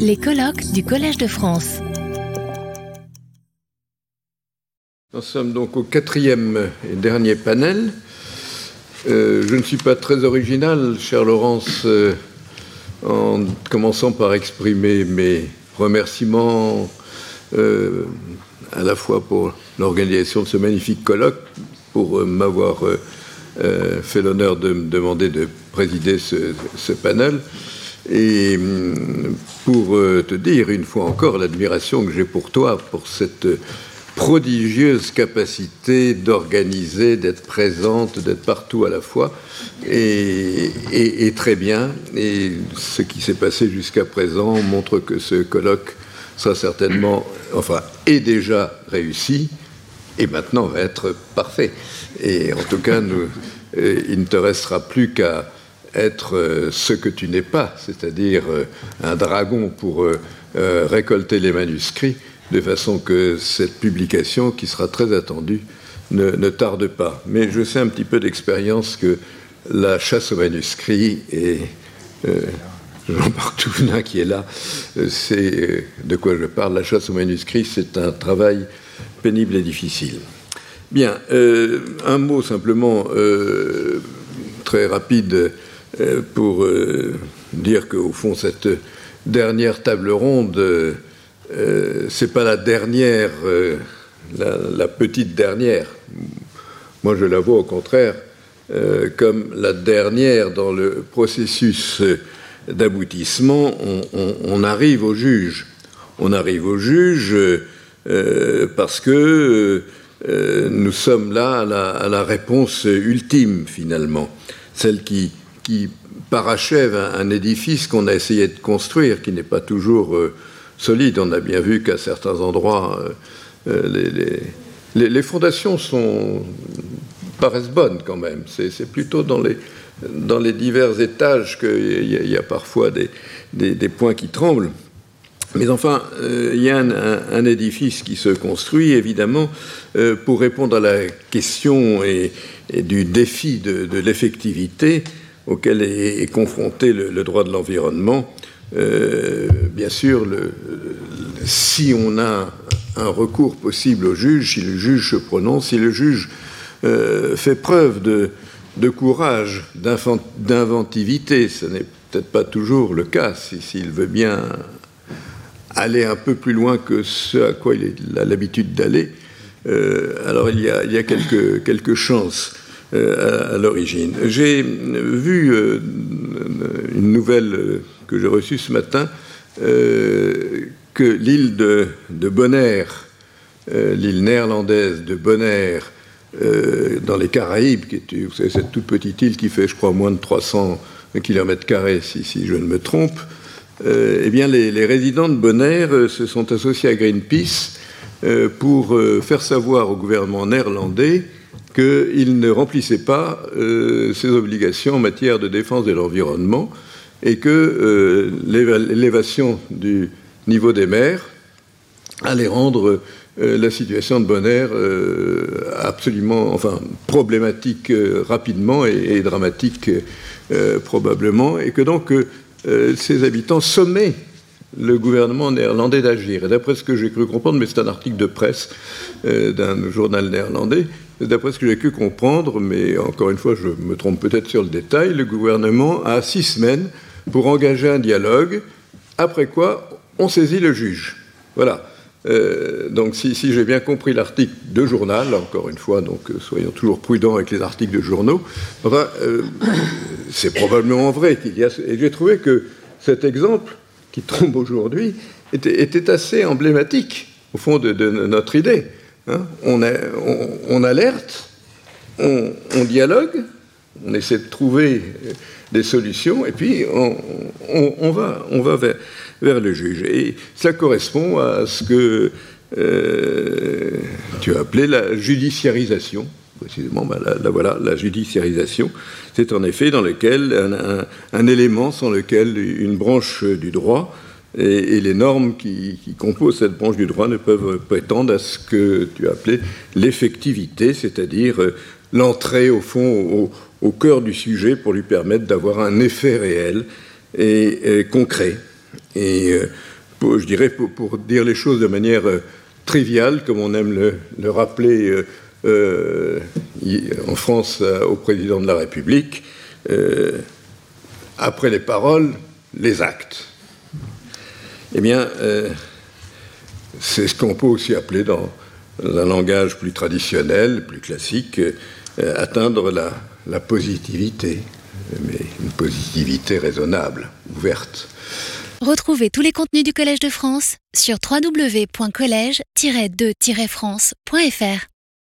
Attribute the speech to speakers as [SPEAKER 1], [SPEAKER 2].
[SPEAKER 1] Les colloques du Collège de France.
[SPEAKER 2] Nous sommes donc au quatrième et dernier panel. Euh, je ne suis pas très original, chère Laurence, euh, en commençant par exprimer mes remerciements euh, à la fois pour l'organisation de ce magnifique colloque, pour m'avoir fait l'honneur de me demander de présider ce panel, et hum, pour te dire une fois encore l'admiration que j'ai pour toi, pour cette prodigieuse capacité d'organiser, d'être présente, d'être partout à la fois, et, très bien. Et ce qui s'est passé jusqu'à présent montre que ce colloque sera certainement, enfin, est déjà réussi, et maintenant va être parfait. Et en tout cas, euh, il ne te restera plus qu'à être euh, ce que tu n'es pas, c'est-à-dire euh, un dragon pour récolter les manuscrits de façon que cette publication, qui sera très attendue, ne, tarde pas. Mais je sais un petit peu d'expérience que la chasse aux manuscrits, et euh, Jean-Marc Touvenin qui est là, euh, c'est euh, de quoi je parle. La chasse aux manuscrits, c'est un travail pénible et difficile. Bien, un mot simplement très rapide pour dire qu'au fond, cette dernière table ronde euh, c'est pas la dernière, euh, la, petite dernière. Moi, je la vois au contraire euh, comme la dernière dans le processus d'aboutissement. On, arrive au juge. On arrive au juge parce que nous sommes là à la, réponse ultime, finalement, celle qui, qui parachève un édifice qu'on a essayé de construire, qui n'est pas toujours solide. On a bien vu qu'à certains endroits, euh, euh, les, fondations sont, paraissent bonnes quand même. C'est plutôt dans les, divers étages qu'il y, a parfois des, points qui tremblent. Mais enfin, euh, il y a un, édifice qui se construit, évidemment, pour répondre à la question et, du défi de, l'effectivité auquel est, confronté le droit de l'environnement. Euh, bien sûr, si on a un recours possible au juge, si le juge se prononce, si le juge euh, fait preuve de, courage, d'inventivité, ce n'est peut-être pas toujours le cas, s'il veut bien aller un peu plus loin que ce à quoi il a l'habitude d'aller, euh, alors il y a, quelques, chances à l'origine. J'ai vu une nouvelle que j'ai reçu ce matin, euh, que l'île de, Bonaire, euh, l'île néerlandaise de Bonaire, euh, dans les Caraïbes, qui est, vous savez, cette toute petite île qui fait, je crois, moins de 300 km, si, si je ne me trompe, eh bien, les, les, résidents de Bonaire se sont associés à Greenpeace pour faire savoir au gouvernement néerlandais qu'il ne remplissait pas ses obligations en matière de défense de l'environnement et que euh, l'élévation du niveau des mers allait rendre euh, la situation de Bonaire euh, absolument, enfin, problématique rapidement et, dramatique probablement, et que donc ses habitants sommaient le gouvernement néerlandais d'agir. Et d'après ce que j'ai cru comprendre, mais c'est un article de presse d'un journal néerlandais, d'après ce que j'ai cru comprendre, mais encore une fois, je me trompe peut-être sur le détail, le gouvernement a six semaines pour engager un dialogue, après quoi on saisit le juge. Voilà. Euh, donc si, j'ai bien compris l'article de journal, encore une fois, donc euh, soyons toujours prudents avec les articles de journaux, euh, c'est probablement vrai qu'il y a... Et j'ai trouvé que cet exemple qui tombe aujourd'hui était, assez emblématique, au fond, de, notre idée. Hein. on, alerte, on, dialogue, on essaie de trouver des solutions, et puis on, va, on va vers, le juge. Et ça correspond à ce que euh, tu as appelé la judiciarisation. Précisément, ben, la, voilà, la judiciarisation, c'est en effet dans lequel un, élément sans lequel une branche du droit et, les normes qui, composent cette branche du droit ne peuvent prétendre à ce que tu as appelé l'effectivité, c'est-à-dire l'entrée au fond au, au cœur du sujet pour lui permettre d'avoir un effet réel et, concret. Et je dirais, pour, dire les choses de manière triviale, comme on aime le, rappeler en France au président de la République, après les paroles, les actes. Eh bien, c'est ce qu'on peut aussi appeler dans, un langage plus traditionnel, plus classique, euh, atteindre la, la, positivité, mais une positivité raisonnable, ouverte.
[SPEAKER 1] Retrouvez tous les contenus du Collège de France sur www.colège-2-france.fr.